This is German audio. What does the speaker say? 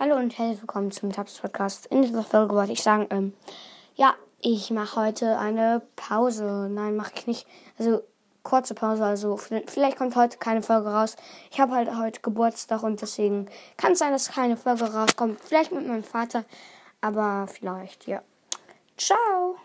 Hallo und herzlich willkommen zum Tabs Podcast. In dieser Folge wollte ich sagen, ähm, ja, ich mache heute eine Pause. Nein, mache ich nicht. Also kurze Pause. Also vielleicht kommt heute keine Folge raus. Ich habe halt heute Geburtstag und deswegen kann es sein, dass keine Folge rauskommt. Vielleicht mit meinem Vater, aber vielleicht, ja. Ciao.